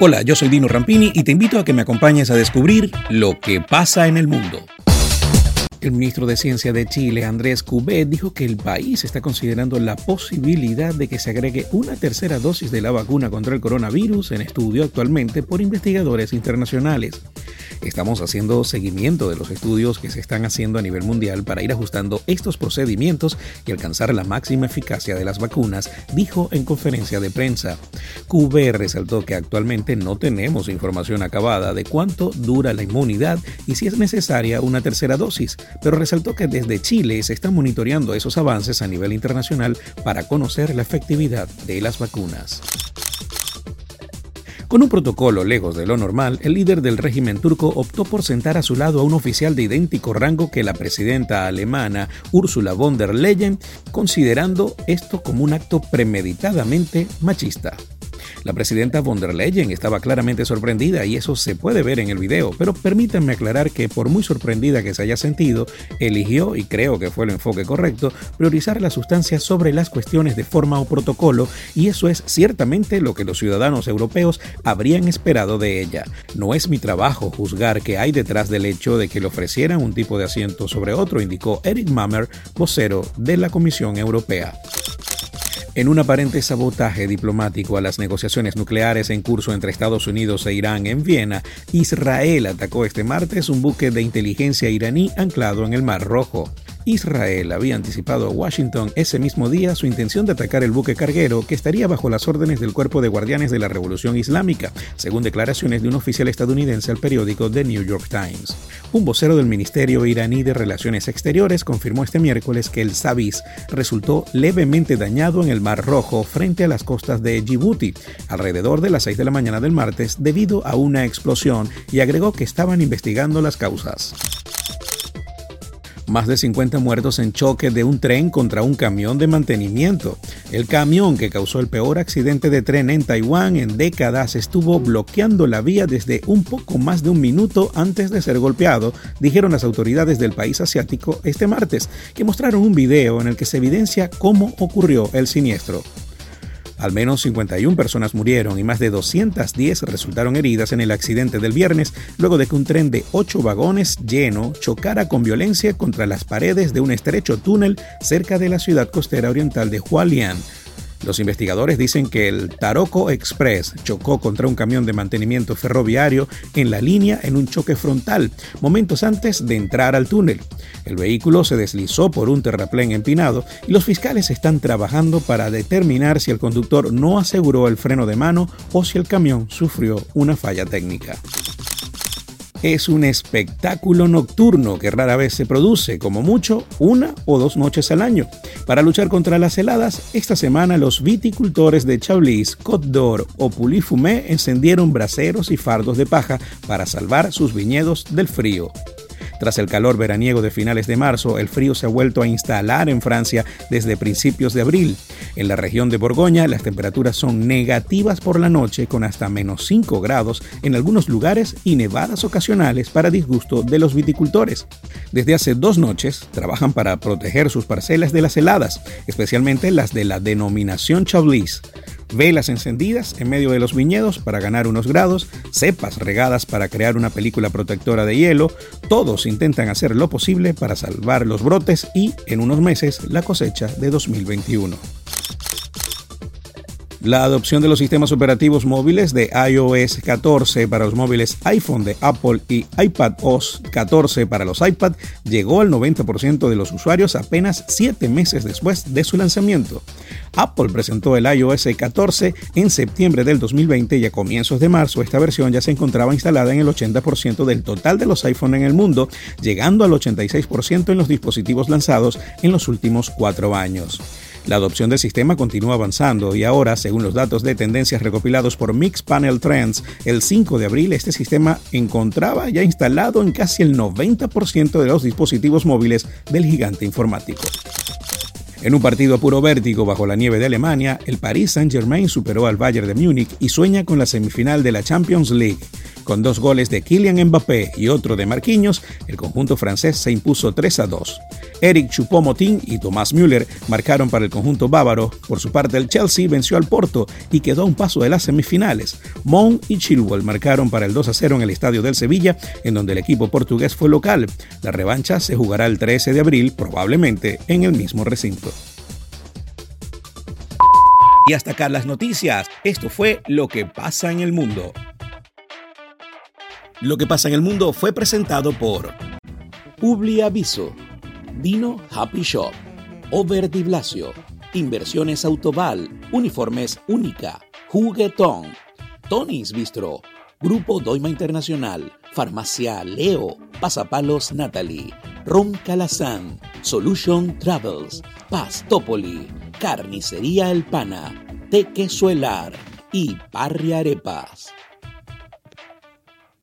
Hola, yo soy Dino Rampini y te invito a que me acompañes a descubrir lo que pasa en el mundo. El ministro de Ciencia de Chile, Andrés Cubet, dijo que el país está considerando la posibilidad de que se agregue una tercera dosis de la vacuna contra el coronavirus en estudio actualmente por investigadores internacionales. Estamos haciendo seguimiento de los estudios que se están haciendo a nivel mundial para ir ajustando estos procedimientos y alcanzar la máxima eficacia de las vacunas, dijo en conferencia de prensa. QB resaltó que actualmente no tenemos información acabada de cuánto dura la inmunidad y si es necesaria una tercera dosis, pero resaltó que desde Chile se están monitoreando esos avances a nivel internacional para conocer la efectividad de las vacunas. Con un protocolo lejos de lo normal, el líder del régimen turco optó por sentar a su lado a un oficial de idéntico rango que la presidenta alemana Ursula von der Leyen, considerando esto como un acto premeditadamente machista. La presidenta von der Leyen estaba claramente sorprendida y eso se puede ver en el video, pero permítanme aclarar que por muy sorprendida que se haya sentido, eligió, y creo que fue el enfoque correcto, priorizar la sustancia sobre las cuestiones de forma o protocolo, y eso es ciertamente lo que los ciudadanos europeos habrían esperado de ella. No es mi trabajo juzgar qué hay detrás del hecho de que le ofrecieran un tipo de asiento sobre otro, indicó Eric Mammer, vocero de la Comisión Europea. En un aparente sabotaje diplomático a las negociaciones nucleares en curso entre Estados Unidos e Irán en Viena, Israel atacó este martes un buque de inteligencia iraní anclado en el Mar Rojo. Israel había anticipado a Washington ese mismo día su intención de atacar el buque carguero que estaría bajo las órdenes del Cuerpo de Guardianes de la Revolución Islámica, según declaraciones de un oficial estadounidense al periódico The New York Times. Un vocero del Ministerio iraní de Relaciones Exteriores confirmó este miércoles que el Sabis resultó levemente dañado en el Mar Rojo frente a las costas de Djibouti, alrededor de las 6 de la mañana del martes, debido a una explosión, y agregó que estaban investigando las causas. Más de 50 muertos en choque de un tren contra un camión de mantenimiento. El camión que causó el peor accidente de tren en Taiwán en décadas estuvo bloqueando la vía desde un poco más de un minuto antes de ser golpeado, dijeron las autoridades del país asiático este martes, que mostraron un video en el que se evidencia cómo ocurrió el siniestro. Al menos 51 personas murieron y más de 210 resultaron heridas en el accidente del viernes luego de que un tren de 8 vagones lleno chocara con violencia contra las paredes de un estrecho túnel cerca de la ciudad costera oriental de Hualien, los investigadores dicen que el Taroko Express chocó contra un camión de mantenimiento ferroviario en la línea en un choque frontal, momentos antes de entrar al túnel. El vehículo se deslizó por un terraplén empinado y los fiscales están trabajando para determinar si el conductor no aseguró el freno de mano o si el camión sufrió una falla técnica es un espectáculo nocturno que rara vez se produce, como mucho una o dos noches al año. Para luchar contra las heladas, esta semana los viticultores de Chablis, Côte d'Or o Pulifumé encendieron braseros y fardos de paja para salvar sus viñedos del frío. Tras el calor veraniego de finales de marzo, el frío se ha vuelto a instalar en Francia desde principios de abril. En la región de Borgoña, las temperaturas son negativas por la noche con hasta menos 5 grados en algunos lugares y nevadas ocasionales para disgusto de los viticultores. Desde hace dos noches trabajan para proteger sus parcelas de las heladas, especialmente las de la denominación Chablis velas encendidas en medio de los viñedos para ganar unos grados, cepas regadas para crear una película protectora de hielo, todos intentan hacer lo posible para salvar los brotes y, en unos meses, la cosecha de 2021. La adopción de los sistemas operativos móviles de iOS 14 para los móviles iPhone de Apple y iPadOS 14 para los iPad llegó al 90% de los usuarios apenas 7 meses después de su lanzamiento. Apple presentó el iOS 14 en septiembre del 2020 y a comienzos de marzo esta versión ya se encontraba instalada en el 80% del total de los iPhone en el mundo, llegando al 86% en los dispositivos lanzados en los últimos cuatro años. La adopción del sistema continúa avanzando y ahora, según los datos de tendencias recopilados por Mixpanel Trends, el 5 de abril este sistema encontraba ya instalado en casi el 90% de los dispositivos móviles del gigante informático. En un partido puro vértigo bajo la nieve de Alemania, el Paris Saint-Germain superó al Bayern de Múnich y sueña con la semifinal de la Champions League. Con dos goles de Kylian Mbappé y otro de Marquinhos, el conjunto francés se impuso 3 a 2. Eric Choupo-Moting y Tomás Müller marcaron para el conjunto bávaro. Por su parte, el Chelsea venció al Porto y quedó a un paso de las semifinales. Mon y Chilwell marcaron para el 2 a 0 en el estadio del Sevilla, en donde el equipo portugués fue local. La revancha se jugará el 13 de abril, probablemente en el mismo recinto. Y hasta acá las noticias. Esto fue Lo que pasa en el mundo. Lo que pasa en el mundo fue presentado por Publi Dino Happy Shop, Over Di Blasio, Inversiones Autoval, Uniformes Única, Juguetón, Tony's Bistro, Grupo Doima Internacional, Farmacia Leo, Pasapalos Natalie, Ron Calazán, Solution Travels, Pastopoli, Carnicería El Pana, Tequesuelar. Y Parri Arepas.